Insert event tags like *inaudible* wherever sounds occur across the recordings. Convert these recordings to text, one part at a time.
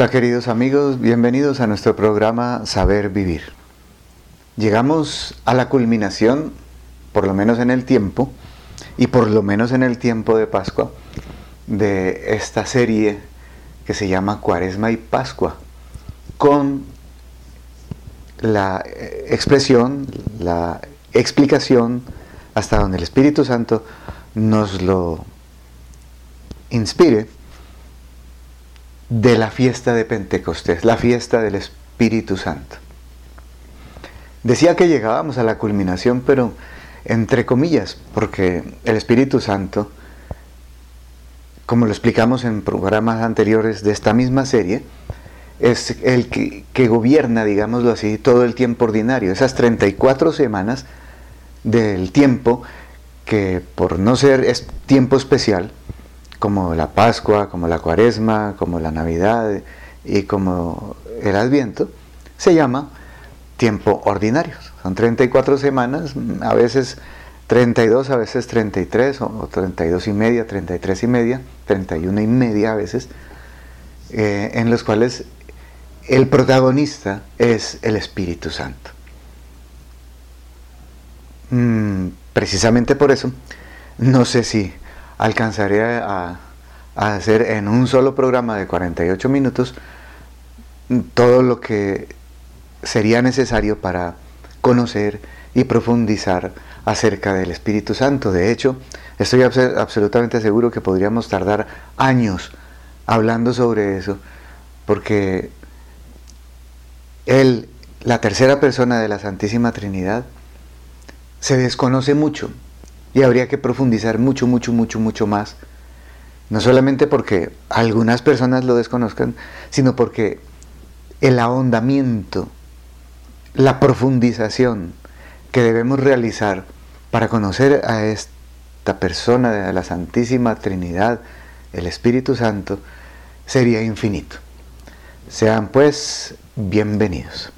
Hola queridos amigos, bienvenidos a nuestro programa Saber Vivir. Llegamos a la culminación, por lo menos en el tiempo, y por lo menos en el tiempo de Pascua, de esta serie que se llama Cuaresma y Pascua, con la eh, expresión, la explicación, hasta donde el Espíritu Santo nos lo inspire, de la fiesta de Pentecostés, la fiesta del Espíritu Santo. Decía que llegábamos a la culminación, pero entre comillas, porque el Espíritu Santo, como lo explicamos en programas anteriores de esta misma serie, es el que, gobierna, digámoslo así, todo el tiempo ordinario, esas 34 semanas del tiempo que por no ser tiempo especial, como la Pascua, como la Cuaresma, como la Navidad y como el Adviento, se llama tiempo ordinario. Son 34 semanas, a veces 32, a veces 33, o 32 y media, 33 y media, 31 y media a veces, eh, en los cuales el protagonista es el Espíritu Santo. Mm, precisamente por eso, no sé si alcanzaré a, hacer en un solo programa de 48 minutos todo lo que sería necesario para conocer y profundizar acerca del Espíritu Santo. De hecho, estoy absolutamente seguro que podríamos tardar años hablando sobre eso, porque Él, la tercera persona de la Santísima Trinidad, se desconoce mucho y habría que profundizar mucho, mucho, mucho, mucho más. No solamente porque algunas personas lo desconozcan, sino porque el ahondamiento, la profundización que debemos realizar para conocer a esta persona de la Santísima Trinidad, el Espíritu Santo, sería infinito. Sean pues bienvenidos.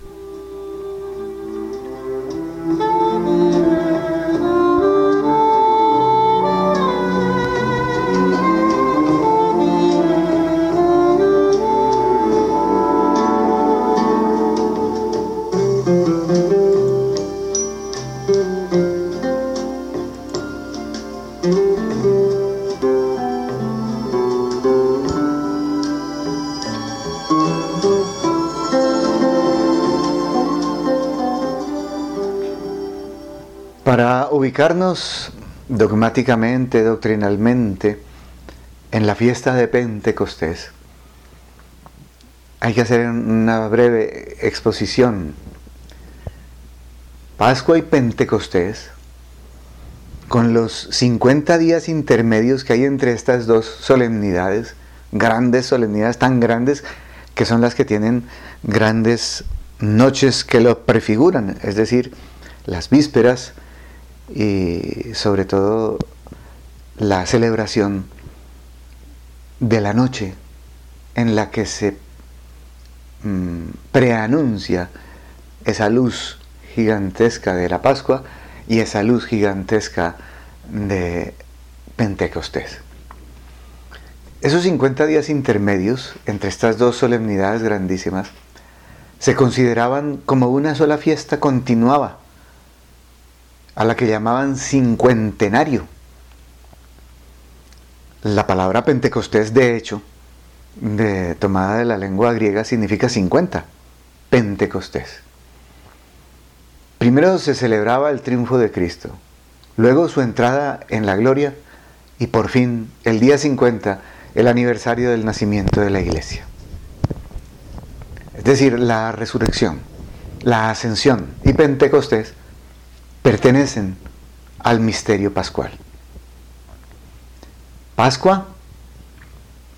Ubicarnos dogmáticamente, doctrinalmente, en la fiesta de Pentecostés, hay que hacer una breve exposición. Pascua y Pentecostés, con los 50 días intermedios que hay entre estas dos solemnidades, grandes solemnidades, tan grandes que son las que tienen grandes noches que lo prefiguran, es decir, las vísperas, y sobre todo la celebración de la noche en la que se mm, preanuncia esa luz gigantesca de la Pascua y esa luz gigantesca de Pentecostés. Esos 50 días intermedios entre estas dos solemnidades grandísimas se consideraban como una sola fiesta continuaba a la que llamaban cincuentenario. La palabra Pentecostés, de hecho, de, tomada de la lengua griega, significa 50. Pentecostés. Primero se celebraba el triunfo de Cristo, luego su entrada en la gloria y por fin, el día 50, el aniversario del nacimiento de la iglesia. Es decir, la resurrección, la ascensión y Pentecostés pertenecen al misterio pascual. Pascua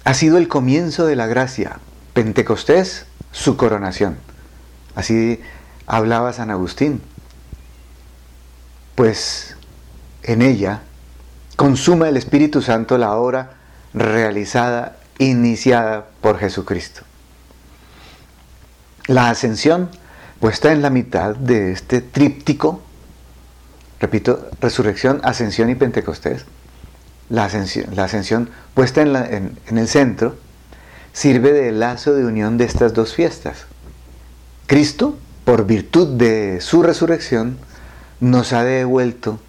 ha sido el comienzo de la gracia, Pentecostés su coronación. Así hablaba San Agustín. Pues en ella consuma el Espíritu Santo la obra realizada, iniciada por Jesucristo. La ascensión puesta en la mitad de este tríptico repito, resurrección, ascensión y Pentecostés, la ascensión, la ascensión puesta en, el centro, sirve de lazo de unión de estas dos fiestas. Cristo, por virtud de su resurrección, nos ha devuelto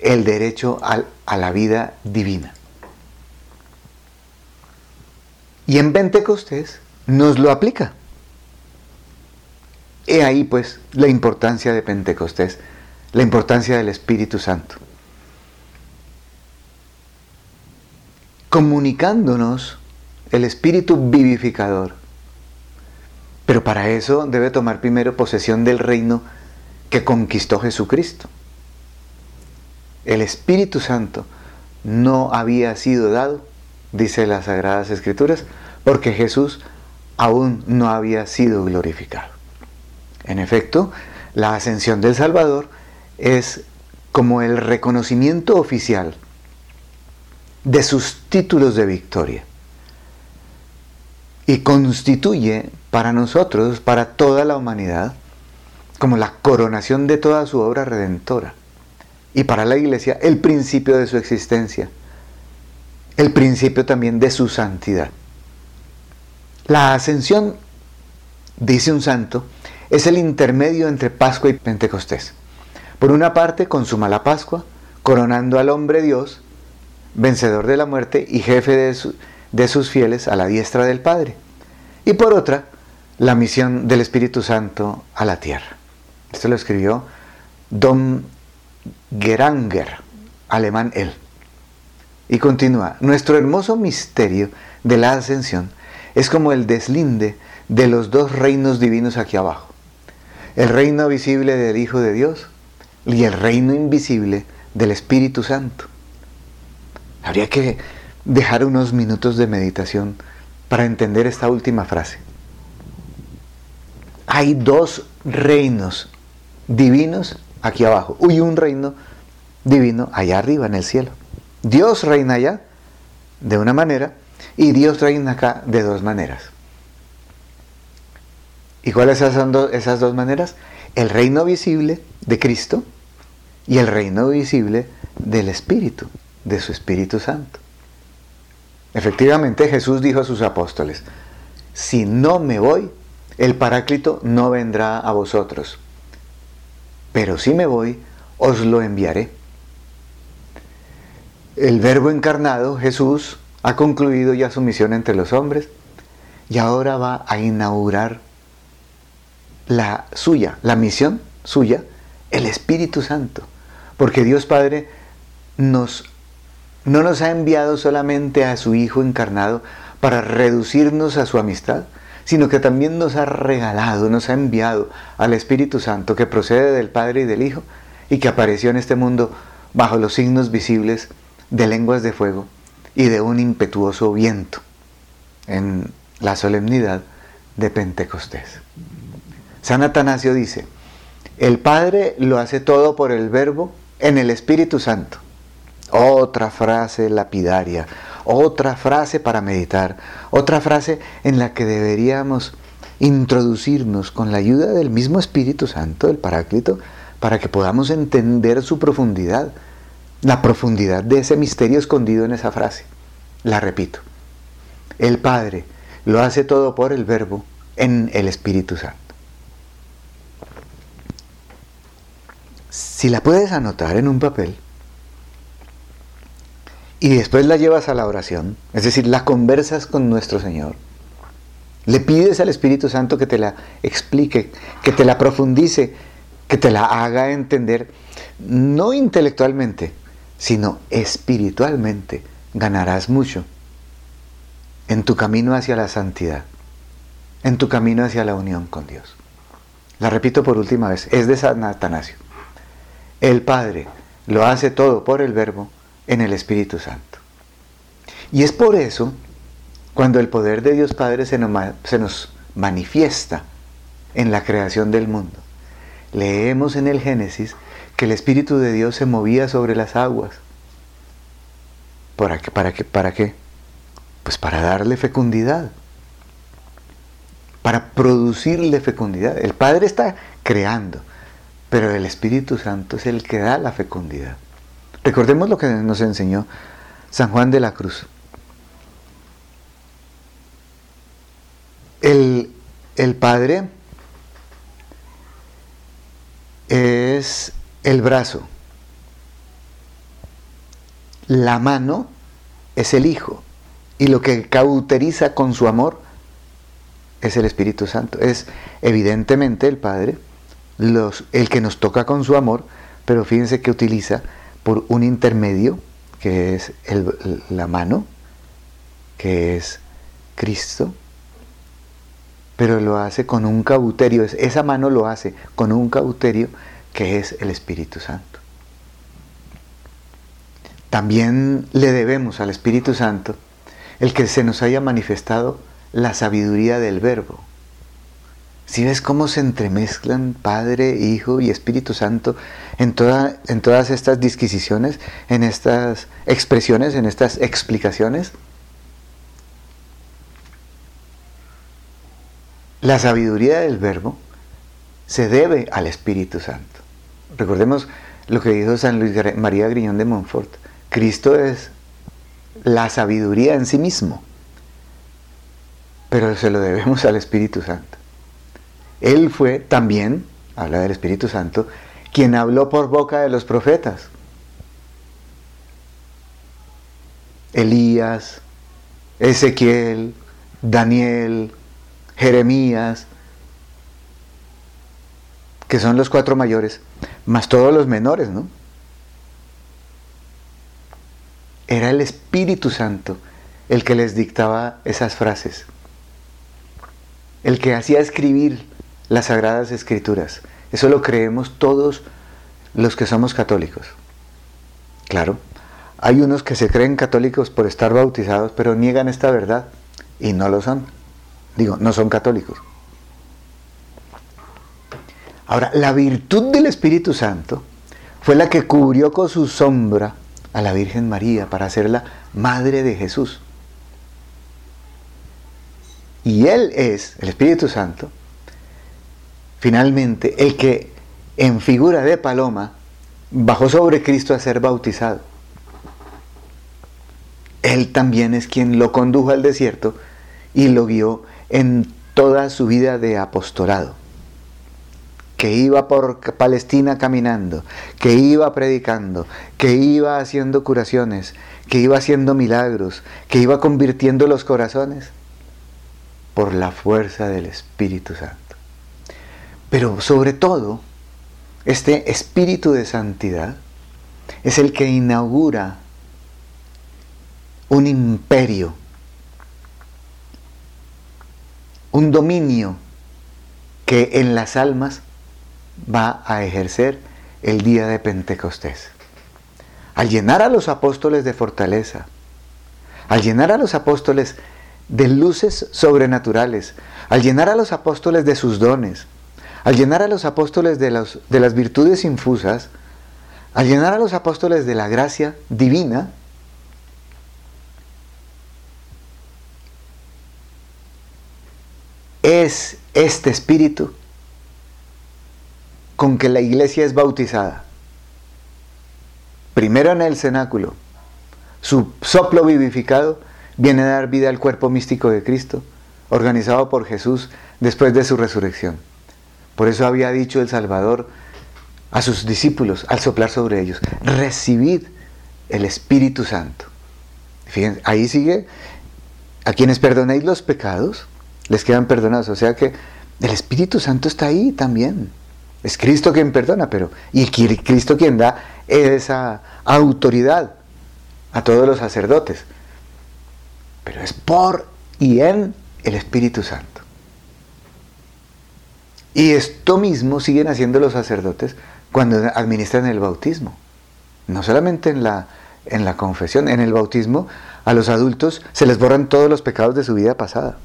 el derecho a, la vida divina. Y en Pentecostés nos lo aplica. He ahí pues la importancia de Pentecostés, la importancia del Espíritu Santo. Comunicándonos el Espíritu vivificador. Pero para eso debe tomar primero posesión del reino que conquistó Jesucristo. El Espíritu Santo no había sido dado, dice las Sagradas Escrituras, porque Jesús aún no había sido glorificado. En efecto, la ascensión del Salvador es como el reconocimiento oficial de sus títulos de victoria y constituye para nosotros, para toda la humanidad, como la coronación de toda su obra redentora y para la iglesia el principio de su existencia, el principio también de su santidad. La ascensión, dice un santo, es el intermedio entre Pascua y Pentecostés. Por una parte, consuma la Pascua, coronando al hombre Dios, vencedor de la muerte y jefe de, de sus fieles a la diestra del Padre. Y por otra, la misión del Espíritu Santo a la tierra. Esto lo escribió Don Geranger, alemán él. Y continúa, nuestro hermoso misterio de la ascensión es como el deslinde de los dos reinos divinos aquí abajo. El reino visible del Hijo de Dios y el reino invisible del Espíritu Santo. Habría que dejar unos minutos de meditación para entender esta última frase. Hay dos reinos divinos aquí abajo y un reino divino allá arriba en el cielo. Dios reina allá de una manera y Dios reina acá de dos maneras. ¿Y cuáles son esas dos maneras? El reino visible de Cristo y el reino visible del Espíritu, de su Espíritu Santo. Efectivamente Jesús dijo a sus apóstoles, si no me voy, el Paráclito no vendrá a vosotros, pero si me voy, os lo enviaré. El Verbo encarnado, Jesús, ha concluido ya su misión entre los hombres y ahora va a inaugurar la suya, la misión suya, el Espíritu Santo. Porque Dios Padre nos, no nos ha enviado solamente a su Hijo encarnado para reducirnos a su amistad, sino que también nos ha regalado, nos ha enviado al Espíritu Santo que procede del Padre y del Hijo y que apareció en este mundo bajo los signos visibles de lenguas de fuego y de un impetuoso viento en la solemnidad de Pentecostés. San Atanasio dice, el Padre lo hace todo por el Verbo en el Espíritu Santo. Otra frase lapidaria, otra frase para meditar, otra frase en la que deberíamos introducirnos con la ayuda del mismo Espíritu Santo, del Paráclito, para que podamos entender su profundidad, la profundidad de ese misterio escondido en esa frase. La repito, el Padre lo hace todo por el Verbo en el Espíritu Santo. Si la puedes anotar en un papel, y después la llevas a la oración, es decir, la conversas con nuestro Señor. Le pides al Espíritu Santo que te la explique, que te la profundice, que te la haga entender, no intelectualmente, sino espiritualmente. Ganarás mucho en tu camino hacia la santidad, en tu camino hacia la unión con Dios. La repito por última vez, es de San Atanasio. El Padre lo hace todo por el Verbo en el Espíritu Santo. Y es por eso, cuando el poder de Dios Padre se nos, manifiesta en la creación del mundo, leemos en el Génesis que el Espíritu de Dios se movía sobre las aguas. ¿Para qué? ¿Para qué? ¿Para qué? Pues para darle fecundidad. Para producirle fecundidad. El Padre está creando, pero el Espíritu Santo es el que da la fecundidad. Recordemos lo que nos enseñó San Juan de la Cruz. el, el Padre es el brazo, la mano es el Hijo y lo que cauteriza con su amor es el Espíritu Santo. Es evidentemente el Padre el que nos toca con su amor, pero fíjense que utiliza por un intermedio, que es la mano, que es Cristo, pero lo hace con un cauterio, esa mano lo hace con un cauterio que es el Espíritu Santo. También le debemos al Espíritu Santo el que se nos haya manifestado la sabiduría del verbo. Si ves cómo se entremezclan Padre, Hijo y Espíritu Santo en, toda, en todas estas disquisiciones, en estas expresiones, en estas explicaciones. La sabiduría del verbo se debe al Espíritu Santo. Recordemos lo que dijo San Luis María Griñón de Montfort. Cristo es la sabiduría en sí mismo pero se lo debemos al Espíritu Santo. Él fue también, habla del Espíritu Santo, quien habló por boca de los profetas. Elías, Ezequiel, Daniel, Jeremías, que son los cuatro mayores, más todos los menores, ¿no? Era el Espíritu Santo el que les dictaba esas frases el que hacía escribir las sagradas escrituras. Eso lo creemos todos los que somos católicos. Claro, hay unos que se creen católicos por estar bautizados, pero niegan esta verdad y no lo son. Digo, no son católicos. Ahora, la virtud del Espíritu Santo fue la que cubrió con su sombra a la Virgen María para hacerla madre de Jesús. Y Él es, el Espíritu Santo, finalmente el que en figura de paloma bajó sobre Cristo a ser bautizado. Él también es quien lo condujo al desierto y lo guió en toda su vida de apostolado. Que iba por Palestina caminando, que iba predicando, que iba haciendo curaciones, que iba haciendo milagros, que iba convirtiendo los corazones por la fuerza del Espíritu Santo. Pero sobre todo, este Espíritu de Santidad es el que inaugura un imperio, un dominio que en las almas va a ejercer el día de Pentecostés. Al llenar a los apóstoles de fortaleza, al llenar a los apóstoles de luces sobrenaturales, al llenar a los apóstoles de sus dones, al llenar a los apóstoles de, las virtudes infusas, al llenar a los apóstoles de la gracia divina, es este espíritu con que la iglesia es bautizada. Primero en el cenáculo, su soplo vivificado viene a dar vida al cuerpo místico de Cristo, organizado por Jesús después de su resurrección. Por eso había dicho el Salvador a sus discípulos al soplar sobre ellos, recibid el Espíritu Santo. Fíjense, ahí sigue, a quienes perdonéis los pecados, les quedan perdonados. O sea que el Espíritu Santo está ahí también. Es Cristo quien perdona, pero y Cristo quien da esa autoridad a todos los sacerdotes pero es por y en el Espíritu Santo. Y esto mismo siguen haciendo los sacerdotes cuando administran el bautismo. No solamente en la, en la confesión, en el bautismo a los adultos se les borran todos los pecados de su vida pasada.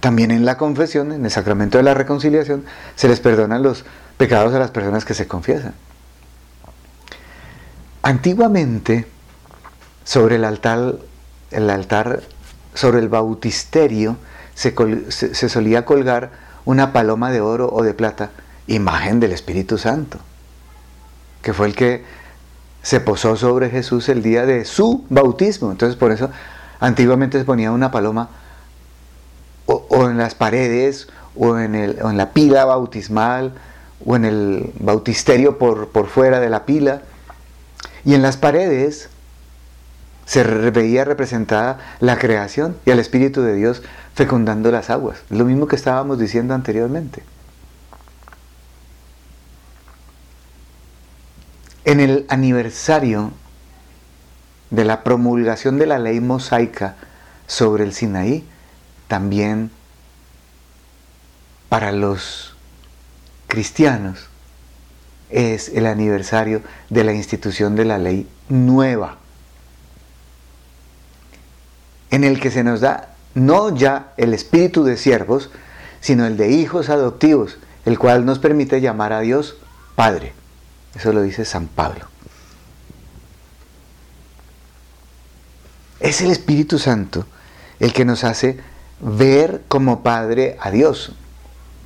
También en la confesión, en el sacramento de la reconciliación, se les perdonan los pecados a las personas que se confiesan. Antiguamente, sobre el altar, el altar sobre el bautisterio, se, se, solía colgar una paloma de oro o de plata, imagen del Espíritu Santo, que fue el que se posó sobre Jesús el día de su bautismo. Entonces, por eso, Antiguamente se ponía una paloma o, en las paredes o en, el, en, la pila bautismal o en el bautisterio por, por fuera de la pila. Y en las paredes se veía representada la creación y el Espíritu de Dios fecundando las aguas. Lo mismo que estábamos diciendo anteriormente. En el aniversario de la promulgación de la ley mosaica sobre el Sinaí, también para los cristianos es el aniversario de la institución de la ley nueva, en el que se nos da no ya el espíritu de siervos, sino el de hijos adoptivos, el cual nos permite llamar a Dios Padre. Eso lo dice San Pablo. Es el Espíritu Santo el que nos hace ver como Padre a Dios.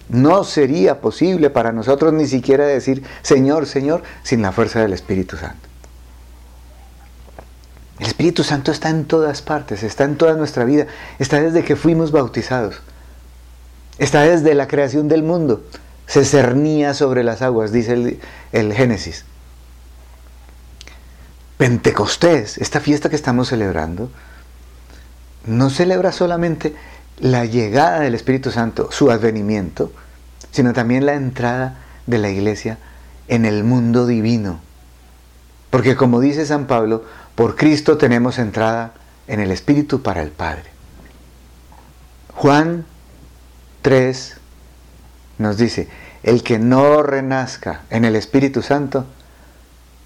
No sería posible para nosotros ni siquiera decir Señor, Señor, sin la fuerza del Espíritu Santo. El Espíritu Santo está en todas partes, está en toda nuestra vida, está desde que fuimos bautizados, está desde la creación del mundo, se cernía sobre las aguas, dice el, Génesis. Pentecostés, esta fiesta que estamos celebrando, no celebra solamente la llegada del Espíritu Santo, su advenimiento, sino también la entrada de la iglesia en el mundo divino. Porque como dice San Pablo, por Cristo tenemos entrada en el Espíritu para el Padre. Juan 3 nos dice, el que no renazca en el Espíritu Santo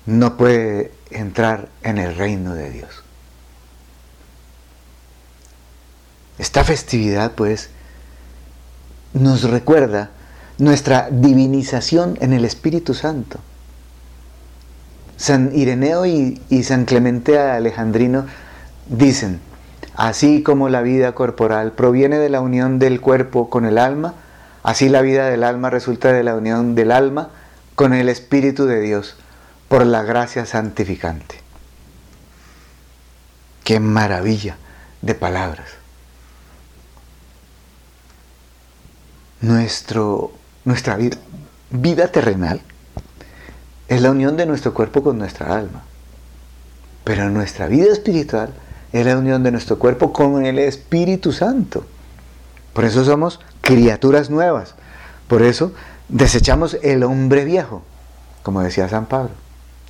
no puede entrar en el reino de Dios. Esta festividad pues nos recuerda nuestra divinización en el Espíritu Santo. San Ireneo y, San Clemente Alejandrino dicen, así como la vida corporal proviene de la unión del cuerpo con el alma, así la vida del alma resulta de la unión del alma con el Espíritu de Dios por la gracia santificante. Qué maravilla de palabras. Nuestro, nuestra vida, vida terrenal es la unión de nuestro cuerpo con nuestra alma. Pero nuestra vida espiritual es la unión de nuestro cuerpo con el Espíritu Santo. Por eso somos criaturas nuevas. Por eso desechamos el hombre viejo, como decía San Pablo.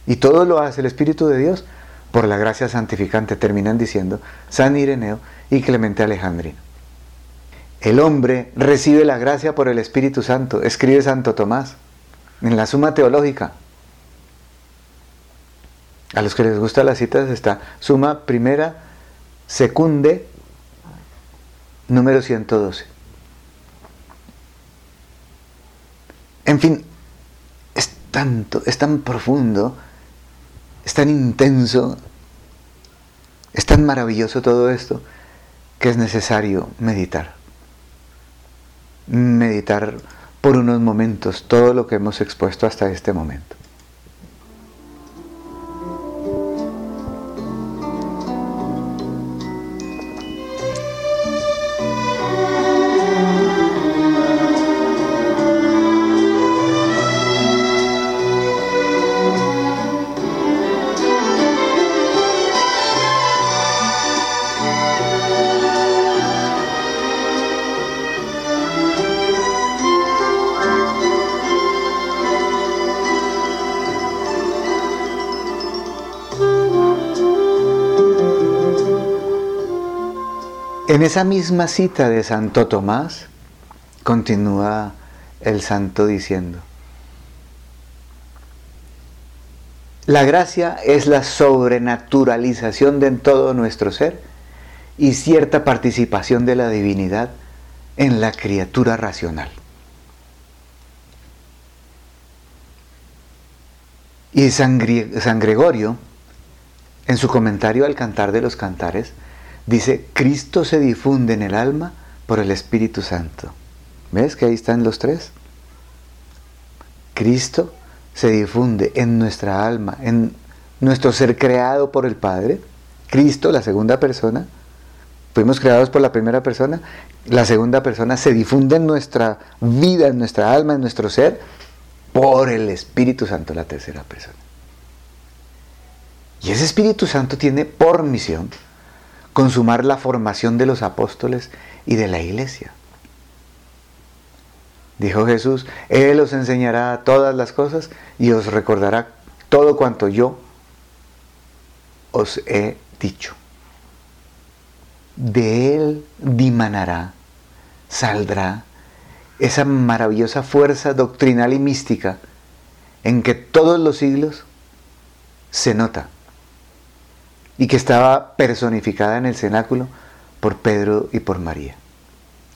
Y todo lo hace el Espíritu de Dios por la gracia santificante, terminan diciendo San Ireneo y Clemente Alejandrino. El hombre recibe la gracia por el Espíritu Santo, escribe Santo Tomás en la Suma Teológica, a los que les gustan las citas está suma primera, secunde, número 112. En fin, es tanto, es tan profundo, es tan intenso, es tan maravilloso todo esto que es necesario meditar. Meditar por unos momentos todo lo que hemos expuesto hasta este momento. En esa misma cita de Santo Tomás, continúa el santo diciendo, la gracia es la sobrenaturalización de todo nuestro ser y cierta participación de la divinidad en la criatura racional. Y San, Gregorio, en su comentario al Cantar de los Cantares, Dice, Cristo se difunde en el alma por el Espíritu Santo. ¿Ves que ahí están los tres? Cristo se difunde en nuestra alma, en nuestro ser creado por el Padre. Cristo, la segunda persona, fuimos creados por la primera persona, la segunda persona se difunde en nuestra vida, en nuestra alma, en nuestro ser, por el Espíritu Santo, la tercera persona. Y ese Espíritu Santo tiene por misión consumar la formación de los apóstoles y de la iglesia. Dijo Jesús, Él os enseñará todas las cosas y os recordará todo cuanto yo os he dicho. De Él dimanará, saldrá esa maravillosa fuerza doctrinal y mística en que todos los siglos se nota y que estaba personificada en el cenáculo por Pedro y por María.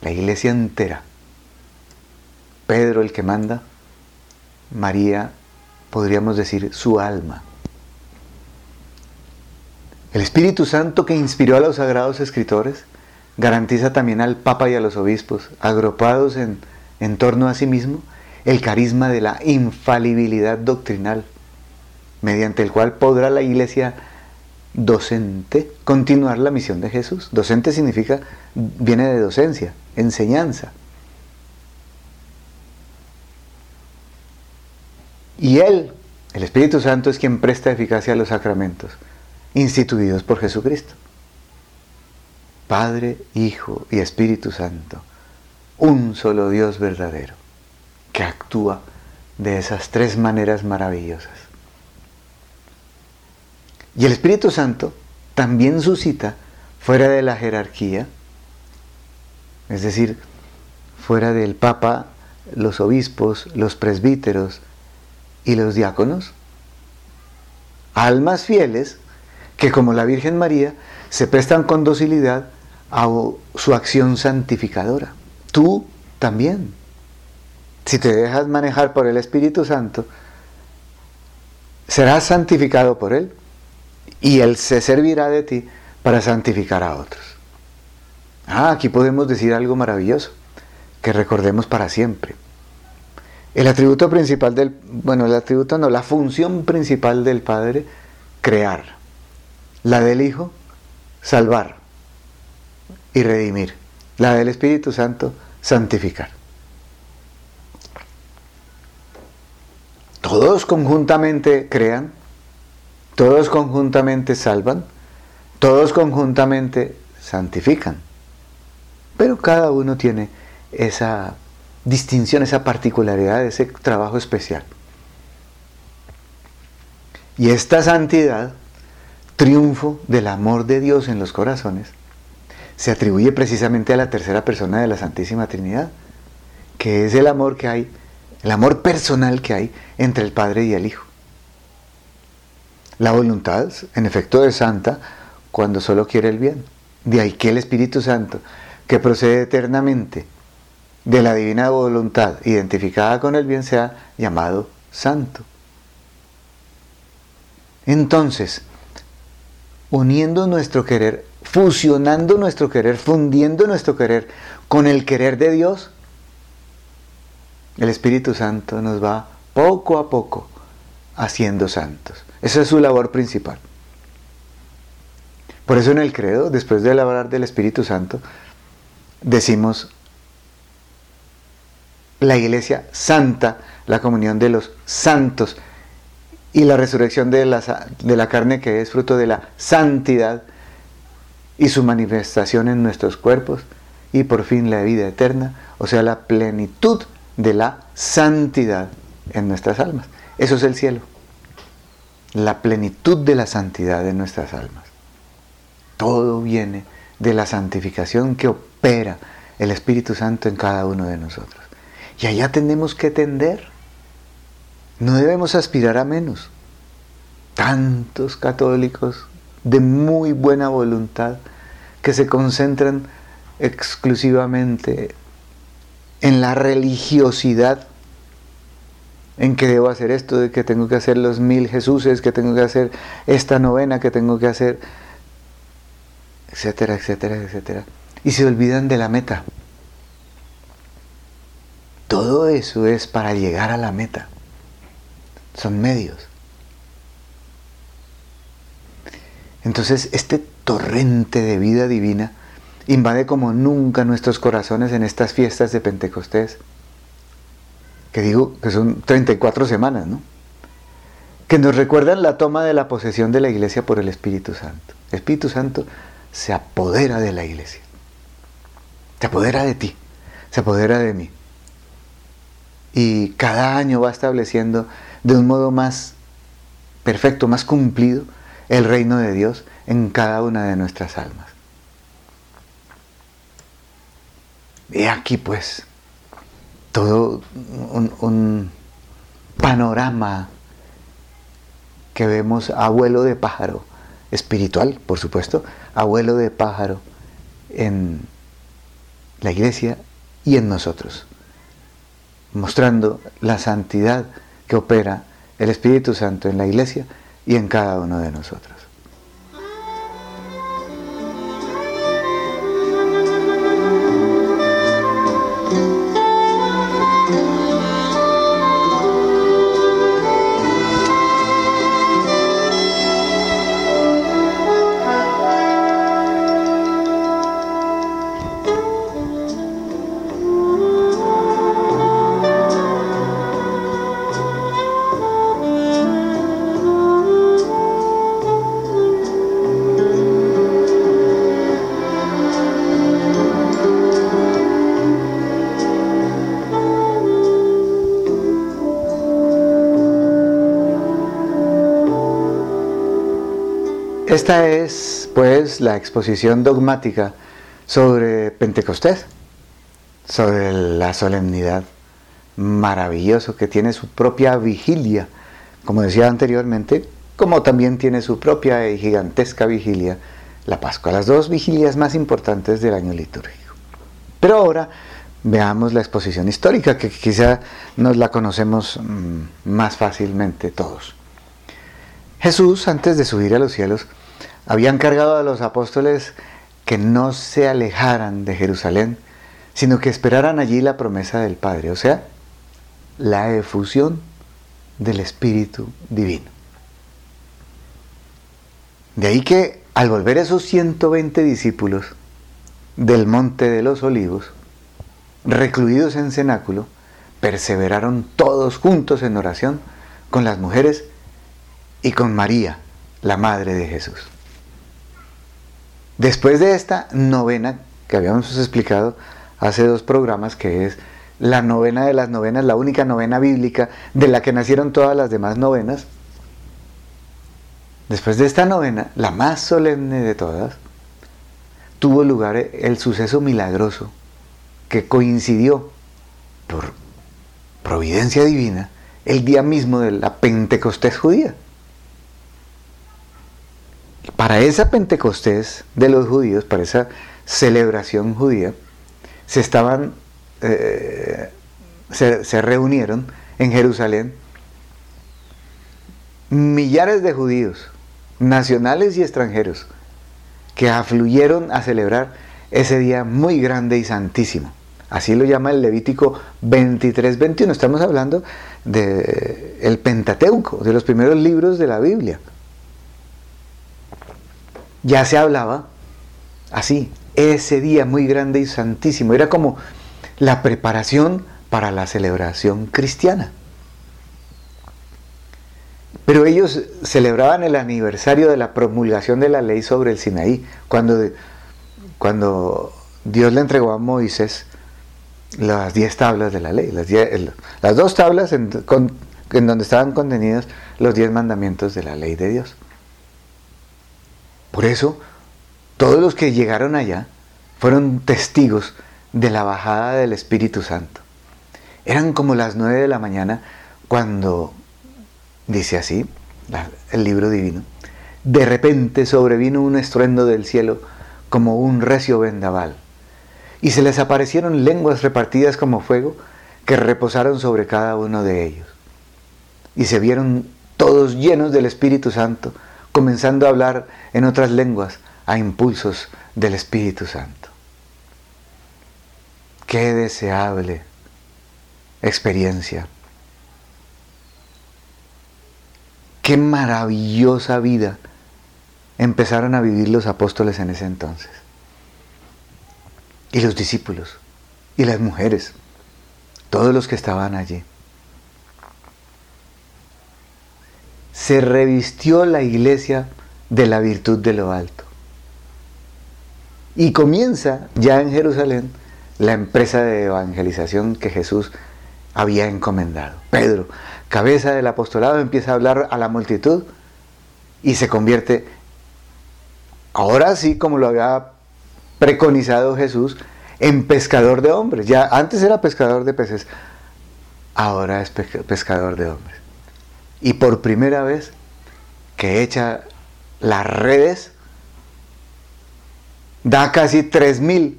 La iglesia entera. Pedro el que manda, María, podríamos decir, su alma. El Espíritu Santo que inspiró a los sagrados escritores garantiza también al Papa y a los obispos, agrupados en, en torno a sí mismo, el carisma de la infalibilidad doctrinal, mediante el cual podrá la Iglesia docente continuar la misión de Jesús. Docente significa, viene de docencia, enseñanza. Y Él, el Espíritu Santo, es quien presta eficacia a los sacramentos instituidos por Jesucristo. Padre, Hijo y Espíritu Santo, un solo Dios verdadero, que actúa de esas tres maneras maravillosas. Y el Espíritu Santo también suscita fuera de la jerarquía, es decir, fuera del Papa, los obispos, los presbíteros y los diáconos, almas fieles que como la Virgen María se prestan con docilidad a su acción santificadora. Tú también. Si te dejas manejar por el Espíritu Santo, serás santificado por Él y Él se servirá de ti para santificar a otros. Ah, aquí podemos decir algo maravilloso que recordemos para siempre. El atributo principal del, bueno, el atributo no, la función principal del Padre, crear. La del Hijo, salvar y redimir. La del Espíritu Santo, santificar. Todos conjuntamente crean, todos conjuntamente salvan, todos conjuntamente santifican. Pero cada uno tiene esa distinción, esa particularidad, ese trabajo especial. Y esta santidad triunfo del amor de Dios en los corazones se atribuye precisamente a la tercera persona de la Santísima Trinidad, que es el amor que hay, el amor personal que hay entre el Padre y el Hijo. La voluntad, en efecto, es santa cuando solo quiere el bien. De ahí que el Espíritu Santo, que procede eternamente de la divina voluntad identificada con el bien, sea llamado santo. Entonces, uniendo nuestro querer, fusionando nuestro querer, fundiendo nuestro querer con el querer de Dios, el Espíritu Santo nos va poco a poco haciendo santos. Esa es su labor principal. Por eso en el credo, después de hablar del Espíritu Santo, decimos la iglesia santa, la comunión de los santos, y la resurrección de la, de la carne que es fruto de la santidad y su manifestación en nuestros cuerpos y por fin la vida eterna, o sea, la plenitud de la santidad en nuestras almas. Eso es el cielo. La plenitud de la santidad en nuestras almas. Todo viene de la santificación que opera el Espíritu Santo en cada uno de nosotros. Y allá tenemos que tender. No debemos aspirar a menos. Tantos católicos de muy buena voluntad que se concentran exclusivamente en la religiosidad, en que debo hacer esto, de que tengo que hacer los mil Jesuses, que tengo que hacer esta novena, que tengo que hacer, etcétera, etcétera, etcétera. Y se olvidan de la meta. Todo eso es para llegar a la meta son medios. Entonces, este torrente de vida divina invade como nunca nuestros corazones en estas fiestas de Pentecostés, que digo que son 34 semanas, ¿no? Que nos recuerdan la toma de la posesión de la iglesia por el Espíritu Santo. El Espíritu Santo se apodera de la iglesia, se apodera de ti, se apodera de mí. Y cada año va estableciendo de un modo más perfecto, más cumplido, el reino de Dios en cada una de nuestras almas. Y aquí pues todo un, panorama que vemos abuelo de pájaro, espiritual, por supuesto, abuelo de pájaro en la iglesia y en nosotros, mostrando la santidad que opera el Espíritu Santo en la iglesia y en cada uno de nosotros. Esta es, pues, la exposición dogmática sobre Pentecostés, sobre la solemnidad maravilloso que tiene su propia vigilia, como decía anteriormente, como también tiene su propia y gigantesca vigilia, la Pascua, las dos vigilias más importantes del año litúrgico. Pero ahora veamos la exposición histórica, que quizá nos la conocemos mm, más fácilmente todos. Jesús, antes de subir a los cielos, habían cargado a los apóstoles que no se alejaran de Jerusalén, sino que esperaran allí la promesa del Padre, o sea, la efusión del Espíritu Divino. De ahí que al volver esos 120 discípulos del Monte de los Olivos, recluidos en cenáculo, perseveraron todos juntos en oración con las mujeres y con María, la Madre de Jesús. Después de esta novena que habíamos explicado hace dos programas, que es la novena de las novenas, la única novena bíblica de la que nacieron todas las demás novenas, después de esta novena, la más solemne de todas, tuvo lugar el suceso milagroso que coincidió por providencia divina el día mismo de la Pentecostés judía para esa Pentecostés de los judíos, para esa celebración judía, se estaban, eh, se, reunieron en Jerusalén millares de judíos, nacionales y extranjeros, que afluyeron a celebrar ese día muy grande y santísimo. Así lo llama el Levítico 23-21. Estamos hablando del el Pentateuco, de los primeros libros de la Biblia ya se hablaba así, ese día muy grande y santísimo. Era como la preparación para la celebración cristiana. Pero ellos celebraban el aniversario de la promulgación de la ley sobre el Sinaí, cuando, cuando Dios le entregó a Moisés las diez tablas de la ley, las, dos tablas en donde estaban contenidos los diez mandamientos de la ley de Dios. Por eso, todos los que llegaron allá fueron testigos de la bajada del Espíritu Santo. Eran como las nueve de la mañana cuando, dice así, el libro divino, de repente sobrevino un estruendo del cielo como un recio vendaval, y se les aparecieron lenguas repartidas como fuego que reposaron sobre cada uno de ellos. Y se vieron todos llenos del Espíritu Santo, comenzando a hablar en otras lenguas a impulsos del Espíritu Santo. Qué deseable experiencia. Qué maravillosa vida empezaron a vivir los apóstoles en ese entonces. y los discípulos y las mujeres, todos los que estaban allí. Se revistió la iglesia de la virtud de lo alto. Y comienza ya en Jerusalén la empresa de evangelización que Jesús había encomendado. Pedro, cabeza del apostolado, empieza a hablar a la multitud y se convierte, ahora sí como lo había preconizado Jesús, en pescador de hombres. Ya antes era pescador de peces, ahora es pescador de hombres. Y por primera vez que echa las redes, da casi 3.000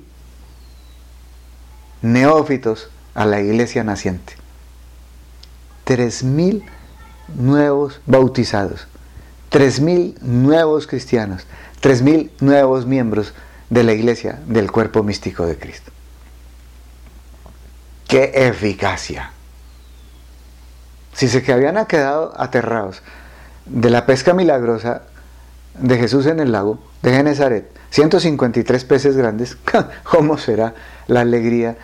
neófitos a la iglesia naciente. 3.000 nuevos bautizados, 3.000 nuevos cristianos, 3.000 nuevos miembros de la iglesia del cuerpo místico de Cristo. ¡Qué eficacia! Si se que habían quedado aterrados de la pesca milagrosa de Jesús en el lago de Genezaret, 153 peces grandes, *laughs* ¿cómo será la alegría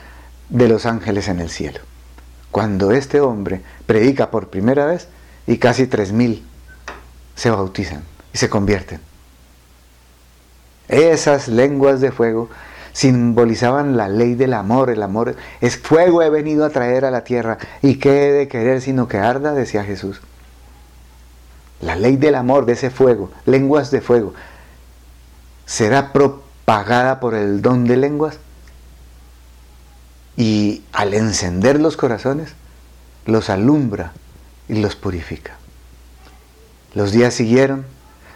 de los ángeles en el cielo? Cuando este hombre predica por primera vez y casi 3.000 se bautizan y se convierten. Esas lenguas de fuego simbolizaban la ley del amor. El amor es fuego he venido a traer a la tierra y qué he de querer sino que arda, decía Jesús. La ley del amor, de ese fuego, lenguas de fuego, será propagada por el don de lenguas y al encender los corazones los alumbra y los purifica. Los días siguieron,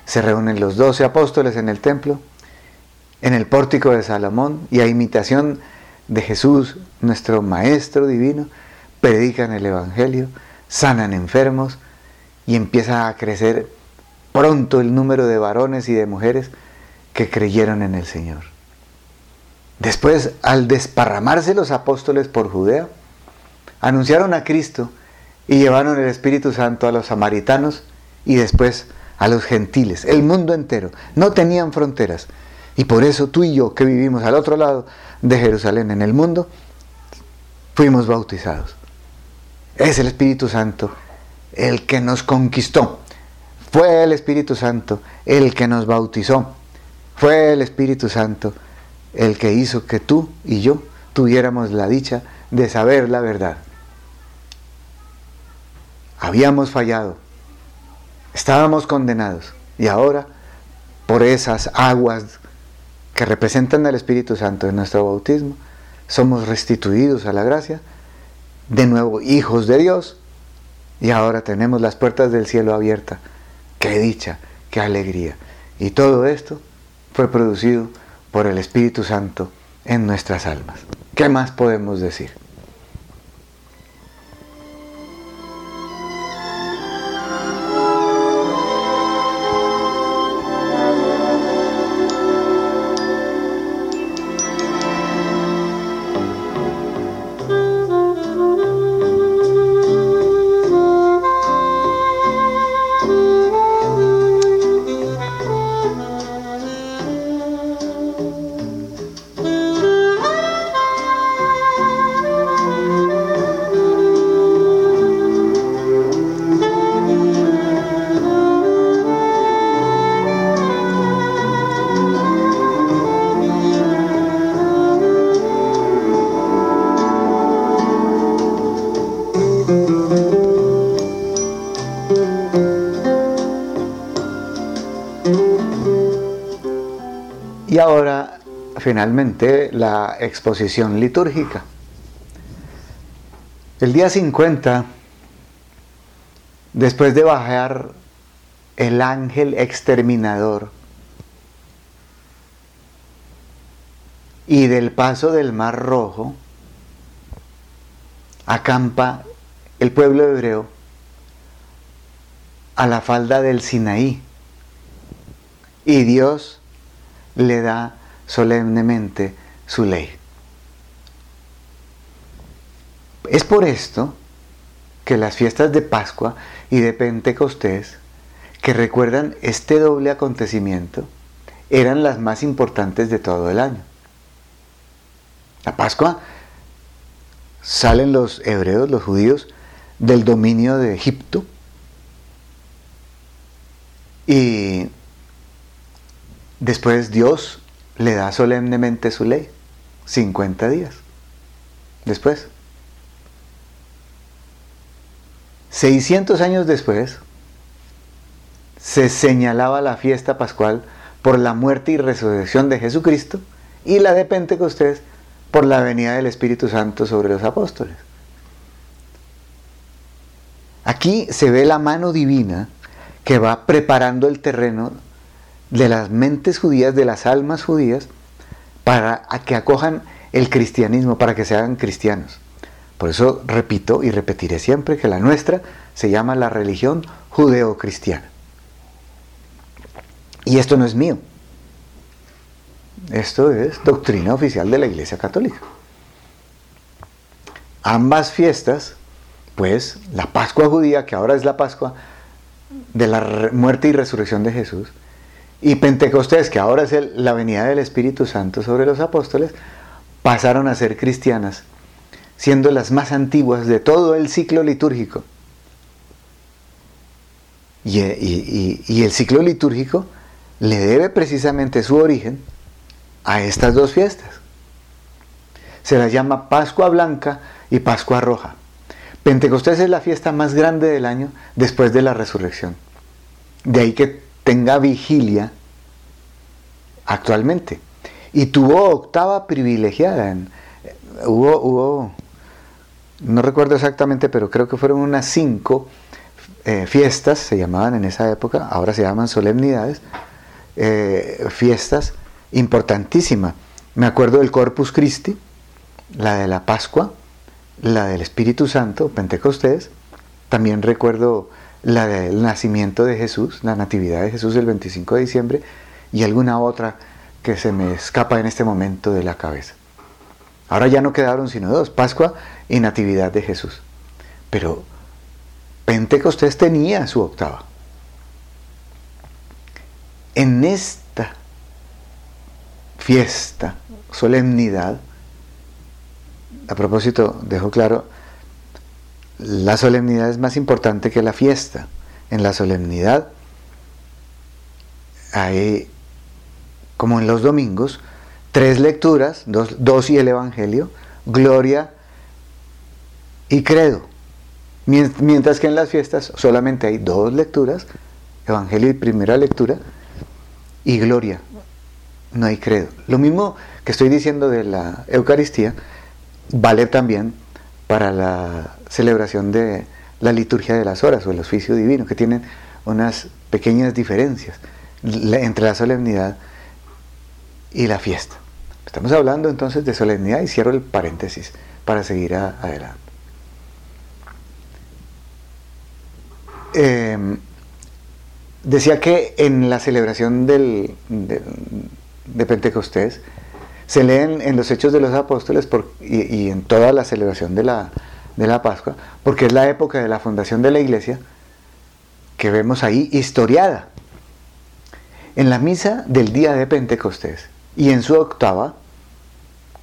se reúnen los doce apóstoles en el templo en el pórtico de Salomón y a imitación de Jesús, nuestro Maestro Divino, predican el Evangelio, sanan enfermos y empieza a crecer pronto el número de varones y de mujeres que creyeron en el Señor. Después, al desparramarse los apóstoles por Judea, anunciaron a Cristo y llevaron el Espíritu Santo a los samaritanos y después a los gentiles, el mundo entero. No tenían fronteras, y por eso tú y yo, que vivimos al otro lado de Jerusalén en el mundo, fuimos bautizados. Es el Espíritu Santo el que nos conquistó. Fue el Espíritu Santo el que nos bautizó. Fue el Espíritu Santo el que hizo que tú y yo tuviéramos la dicha de saber la verdad. Habíamos fallado, estábamos condenados y ahora por esas aguas que representan al Espíritu Santo en nuestro bautismo, somos restituidos a la gracia, de nuevo hijos de Dios, y ahora tenemos las puertas del cielo abiertas. Qué dicha, qué alegría. Y todo esto fue producido por el Espíritu Santo en nuestras almas. ¿Qué más podemos decir? Y ahora, finalmente, la exposición litúrgica. El día 50, después de bajar el ángel exterminador y del paso del Mar Rojo, acampa el pueblo hebreo a la falda del Sinaí. Y Dios le da solemnemente su ley. Es por esto que las fiestas de Pascua y de Pentecostés, que recuerdan este doble acontecimiento, eran las más importantes de todo el año. La Pascua salen los hebreos, los judíos, del dominio de Egipto y después Dios le da solemnemente su ley, 50 días. Después. 600 años después, se señalaba la fiesta pascual por la muerte y resurrección de Jesucristo y la de Pentecostés por la venida del Espíritu Santo sobre los apóstoles. Aquí se ve la mano divina que va preparando el terreno de las mentes judías, de las almas judías, para que acojan el cristianismo, para que se hagan cristianos. Por eso repito y repetiré siempre que la nuestra se llama la religión judeo-cristiana. Y esto no es mío. Esto es doctrina oficial de la Iglesia Católica. Ambas fiestas, pues la Pascua judía, que ahora es la Pascua de la muerte y resurrección de Jesús, y Pentecostés, que ahora es la venida del Espíritu Santo sobre los apóstoles, pasaron a ser cristianas, siendo las más antiguas de todo el ciclo litúrgico. y el ciclo litúrgico le debe precisamente su origen a estas dos fiestas. Se las llama Pascua Blanca y Pascua Roja. Pentecostés es la fiesta más grande del año después de la resurrección. De ahí que tenga vigilia actualmente. Y tuvo octava privilegiada. En, hubo, hubo, no recuerdo exactamente, pero creo que fueron unas cinco eh, fiestas, se llamaban en esa época, ahora se llaman solemnidades, eh, fiestas importantísimas. Me acuerdo del Corpus Christi, la de la Pascua, la del Espíritu Santo, Pentecostés. También recuerdo la del nacimiento de Jesús, la natividad de Jesús el 25 de diciembre y alguna otra que se me escapa en este momento de la cabeza. Ahora ya no quedaron sino dos, Pascua y Natividad de Jesús. Pero Pentecostés tenía su octava en esta fiesta, solemnidad, a propósito, dejo claro, la solemnidad es más importante que la fiesta. En la solemnidad hay, como en los domingos, tres lecturas, dos, dos y el Evangelio, gloria y credo. Mientras que en las fiestas solamente hay dos lecturas, Evangelio y primera lectura, y gloria. No hay credo. Lo mismo que estoy diciendo de la Eucaristía vale también para la celebración de la liturgia de las horas o el oficio divino, que tienen unas pequeñas diferencias entre la solemnidad y la fiesta. Estamos hablando entonces de solemnidad y cierro el paréntesis para seguir adelante. Eh, Decía que en la celebración del, de, Pentecostés se leen en los Hechos de los Apóstoles y, en toda la celebración de la, de la Pascua, porque es la época de la fundación de la iglesia que vemos ahí historiada. En la misa del día de Pentecostés y en su octava,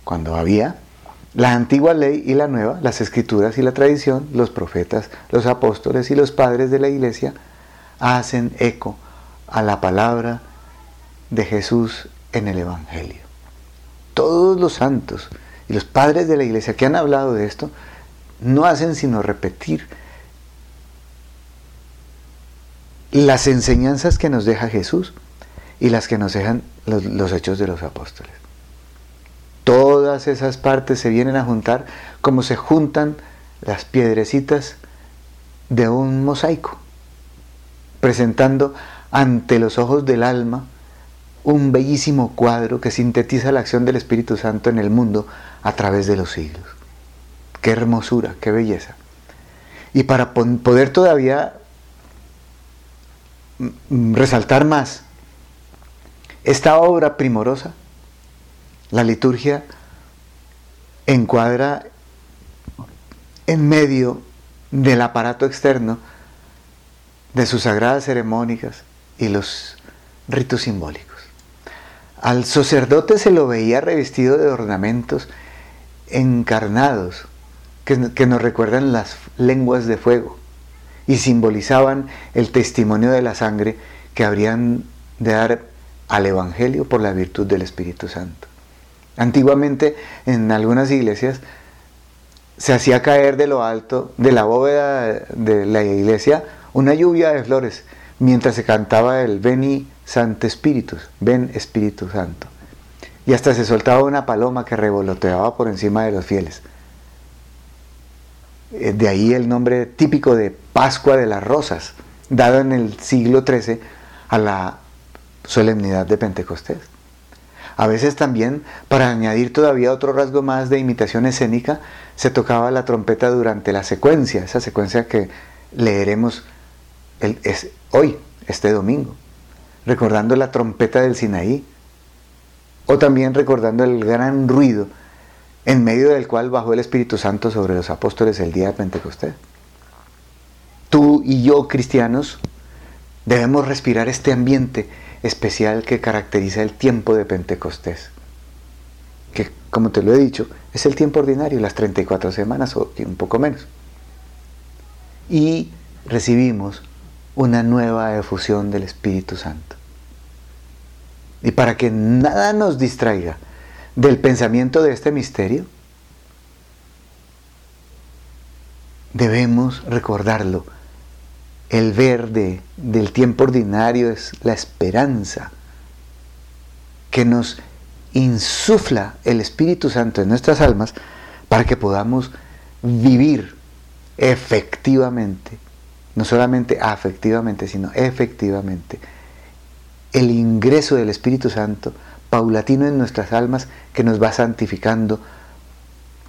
cuando había la antigua ley y la nueva, las escrituras y la tradición, los profetas, los apóstoles y los padres de la iglesia, hacen eco a la palabra de Jesús en el Evangelio. Todos los santos y los padres de la iglesia que han hablado de esto no hacen sino repetir las enseñanzas que nos deja Jesús y las que nos dejan los, hechos de los apóstoles. Todas esas partes se vienen a juntar como se juntan las piedrecitas de un mosaico presentando ante los ojos del alma un bellísimo cuadro que sintetiza la acción del Espíritu Santo en el mundo a través de los siglos. Qué hermosura, qué belleza. Y para poder todavía resaltar más esta obra primorosa, la liturgia encuadra en medio del aparato externo de sus sagradas ceremonias y los ritos simbólicos. Al sacerdote se lo veía revestido de ornamentos encarnados que, nos recuerdan las lenguas de fuego y simbolizaban el testimonio de la sangre que habrían de dar al Evangelio por la virtud del Espíritu Santo. Antiguamente en algunas iglesias se hacía caer de lo alto, de la bóveda de la iglesia, una lluvia de flores, mientras se cantaba el Veni Santo Espíritus, ven Espíritu Santo. Y hasta se soltaba una paloma que revoloteaba por encima de los fieles. Eh, de ahí el nombre típico de Pascua de las Rosas, dado en el siglo XIII a la solemnidad de Pentecostés. A veces también, para añadir todavía otro rasgo más de imitación escénica, se tocaba la trompeta durante la secuencia, esa secuencia que leeremos hoy, este domingo, recordando la trompeta del Sinaí, o también recordando el gran ruido en medio del cual bajó el Espíritu Santo sobre los apóstoles el día de Pentecostés. Tú y yo, cristianos, debemos respirar este ambiente especial que caracteriza el tiempo de Pentecostés. Que, como te lo he dicho, es el tiempo ordinario, las 34 semanas o un poco menos. Y recibimos una nueva efusión del Espíritu Santo. Y para que nada nos distraiga del pensamiento de este misterio, debemos recordarlo. El verde del tiempo ordinario es la esperanza que nos insufla el Espíritu Santo en nuestras almas para que podamos vivir efectivamente, no solamente afectivamente, sino efectivamente, el ingreso del Espíritu Santo paulatino en nuestras almas que nos va santificando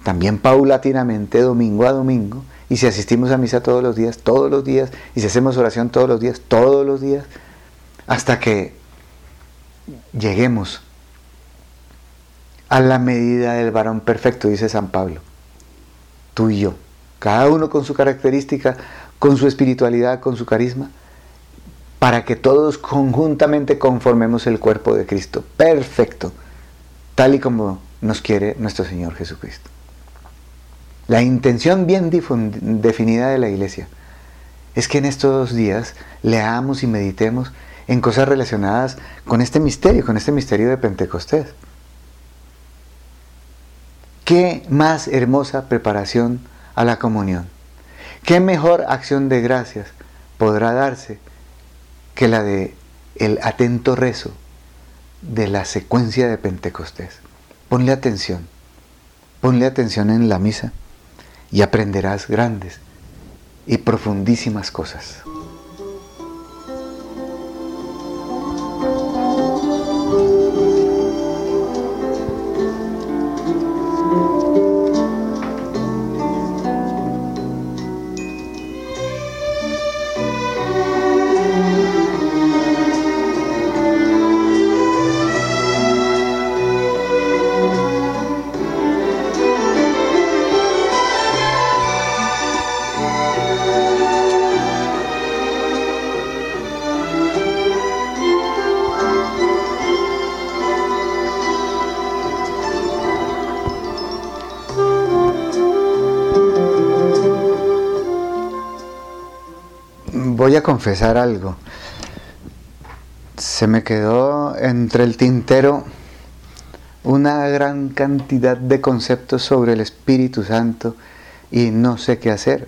también paulatinamente, domingo a domingo, y si asistimos a misa todos los días, todos los días, y si hacemos oración todos los días, todos los días, hasta que lleguemos a la medida del varón perfecto, dice San Pablo, tú y yo, cada uno con su característica, con su espiritualidad, con su carisma, para que todos conjuntamente conformemos el cuerpo de Cristo, perfecto, tal y como nos quiere nuestro Señor Jesucristo. La intención bien definida de la iglesia es que en estos días leamos y meditemos en cosas relacionadas con este misterio, con este misterio de Pentecostés. ¿Qué más hermosa preparación a la comunión? ¿Qué mejor acción de gracias podrá darse que la de el atento rezo de la secuencia de Pentecostés? Ponle atención. Ponle atención en la misa y aprenderás grandes y profundísimas cosas. A confesar algo. Se me quedó entre el tintero una gran cantidad de conceptos sobre el Espíritu Santo y no sé qué hacer.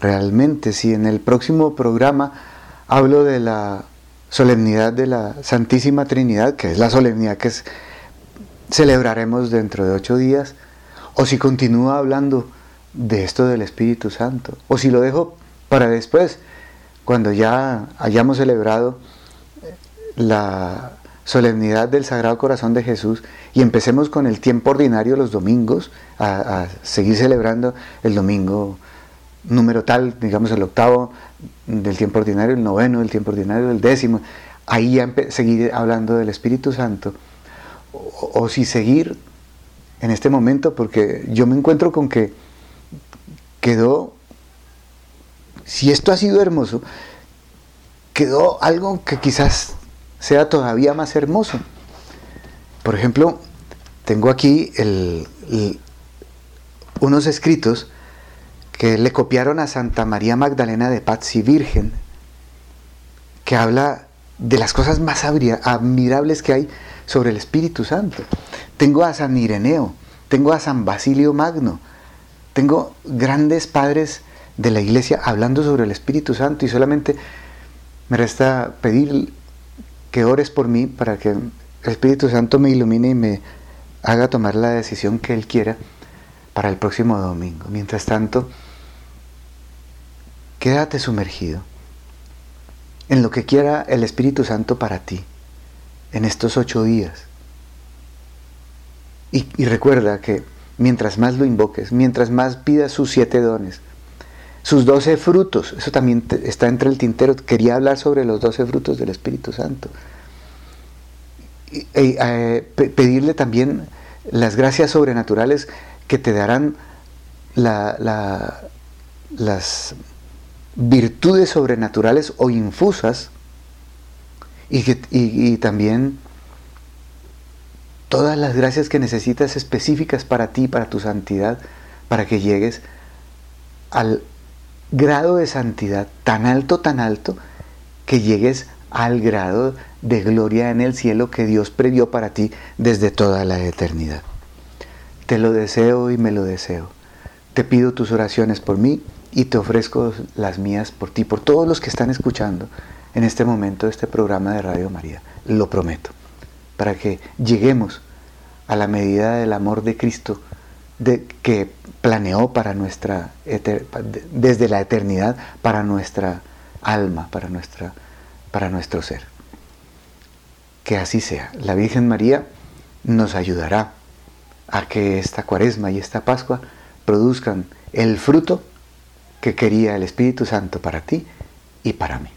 Realmente, si en el próximo programa hablo de la solemnidad de la Santísima Trinidad, que es la solemnidad que celebraremos dentro de ocho días, o si continúa hablando de esto del Espíritu Santo, o si lo dejo para después, cuando ya hayamos celebrado la solemnidad del Sagrado Corazón de Jesús y empecemos con el tiempo ordinario los domingos, a, seguir celebrando el domingo número tal, digamos el octavo del tiempo ordinario, el noveno del tiempo ordinario, el décimo, ahí ya seguir hablando del Espíritu Santo, o si seguir en este momento, porque yo me encuentro con que quedó si esto ha sido hermoso, quedó algo que quizás sea todavía más hermoso. Por ejemplo, tengo aquí unos escritos que le copiaron a Santa María Magdalena de Pazzi Virgen, que habla de las cosas más admirables que hay sobre el Espíritu Santo. Tengo a San Ireneo, tengo a San Basilio Magno, tengo grandes padres de la iglesia hablando sobre el Espíritu Santo y solamente me resta pedir que ores por mí para que el Espíritu Santo me ilumine y me haga tomar la decisión que Él quiera para el próximo domingo. Mientras tanto, quédate sumergido en lo que quiera el Espíritu Santo para ti en estos ocho días. Y, recuerda que mientras más lo invoques, mientras más pidas sus siete dones, sus doce frutos, eso también está entre el tintero, quería hablar sobre los doce frutos del Espíritu Santo. Y, eh, pedirle también las gracias sobrenaturales que te darán las virtudes sobrenaturales o infusas y, y también todas las gracias que necesitas específicas para ti, para tu santidad, para que llegues al grado de santidad tan alto, tan alto, que llegues al grado de gloria en el cielo que Dios previó para ti desde toda la eternidad. Te lo deseo y me lo deseo. Te pido tus oraciones por mí y te ofrezco las mías por ti, por todos los que están escuchando en este momento este programa de Radio María. Lo prometo, para que lleguemos a la medida del amor de Cristo de, que planeó para nuestra desde la eternidad para nuestra alma, para nuestra para nuestro ser. Que así sea. La Virgen María nos ayudará a que esta cuaresma y esta Pascua produzcan el fruto que quería el Espíritu Santo para ti y para mí.